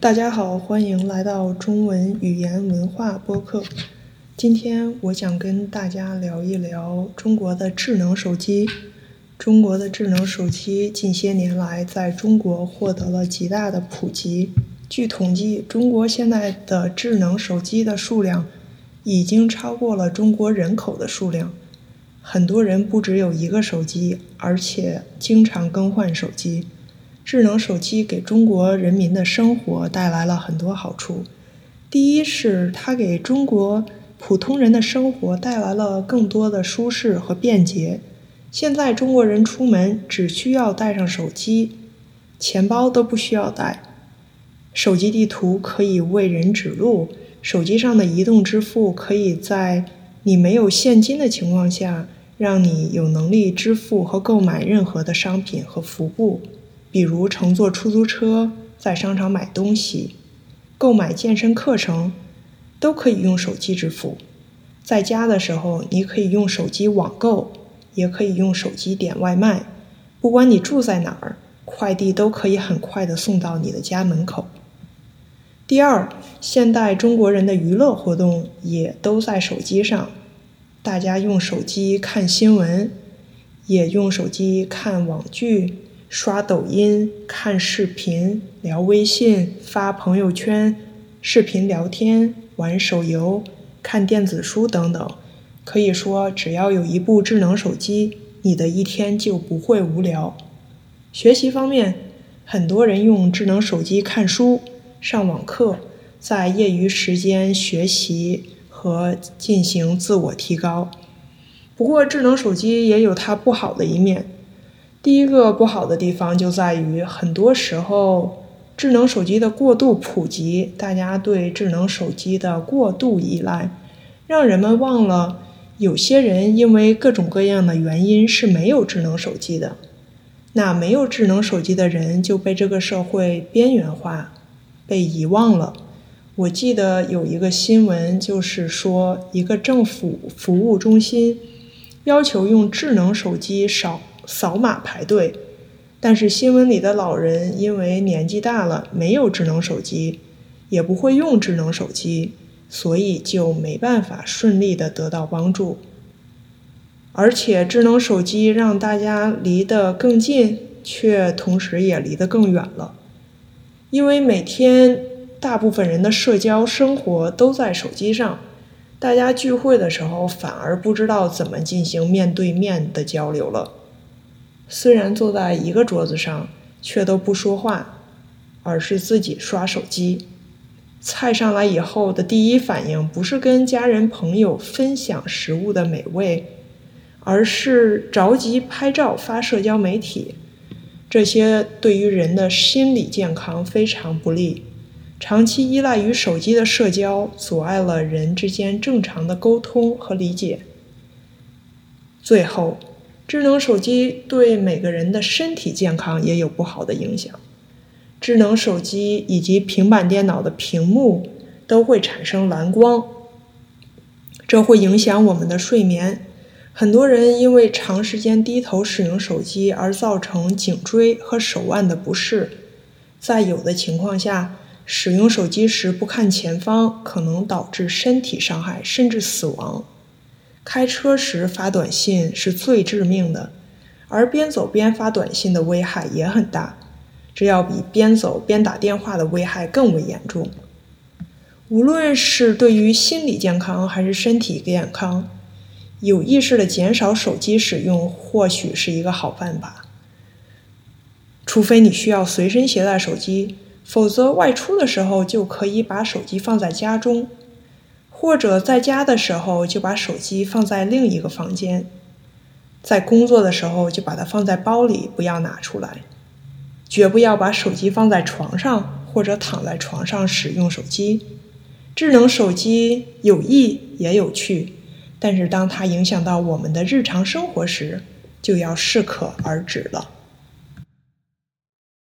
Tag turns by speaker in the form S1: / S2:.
S1: 大家好，欢迎来到中文语言文化播客。今天我想跟大家聊一聊中国的智能手机。中国的智能手机近些年来在中国获得了极大的普及。据统计，中国现在的智能手机的数量已经超过了中国人口的数量。很多人不只有一个手机，而且经常更换手机。智能手机给中国人民的生活带来了很多好处。第一是它给中国普通人的生活带来了更多的舒适和便捷。现在中国人出门只需要带上手机，钱包都不需要带。手机地图可以为人指路，手机上的移动支付可以在你没有现金的情况下，让你有能力支付和购买任何的商品和服务。比如乘坐出租车，在商场买东西、购买健身课程，都可以用手机支付。在家的时候，你可以用手机网购，也可以用手机点外卖。不管你住在哪儿，快递都可以很快的送到你的家门口。第二，现代中国人的娱乐活动也都在手机上，大家用手机看新闻，也用手机看网剧。刷抖音、看视频、聊微信、发朋友圈、视频聊天、玩手游、看电子书等等，可以说，只要有一部智能手机，你的一天就不会无聊。学习方面，很多人用智能手机看书、上网课，在业余时间学习和进行自我提高。不过，智能手机也有它不好的一面。第一个不好的地方就在于，很多时候智能手机的过度普及，大家对智能手机的过度依赖，让人们忘了有些人因为各种各样的原因是没有智能手机的。那没有智能手机的人就被这个社会边缘化，被遗忘了。我记得有一个新闻，就是说一个政府服务中心要求用智能手机扫。扫码排队，但是新闻里的老人因为年纪大了，没有智能手机，也不会用智能手机，所以就没办法顺利的得到帮助。而且智能手机让大家离得更近，却同时也离得更远了，因为每天大部分人的社交生活都在手机上，大家聚会的时候反而不知道怎么进行面对面的交流了。虽然坐在一个桌子上，却都不说话，而是自己刷手机。菜上来以后的第一反应不是跟家人朋友分享食物的美味，而是着急拍照发社交媒体。这些对于人的心理健康非常不利。长期依赖于手机的社交，阻碍了人之间正常的沟通和理解。最后。智能手机对每个人的身体健康也有不好的影响。智能手机以及平板电脑的屏幕都会产生蓝光，这会影响我们的睡眠。很多人因为长时间低头使用手机而造成颈椎和手腕的不适。在有的情况下，使用手机时不看前方，可能导致身体伤害甚至死亡。开车时发短信是最致命的，而边走边发短信的危害也很大，这要比边走边打电话的危害更为严重。无论是对于心理健康还是身体健康，有意识的减少手机使用或许是一个好办法。除非你需要随身携带手机，否则外出的时候就可以把手机放在家中。或者在家的时候就把手机放在另一个房间，在工作的时候就把它放在包里，不要拿出来。绝不要把手机放在床上或者躺在床上使用手机。智能手机有益也有趣，但是当它影响到我们的日常生活时，就要适可而止了。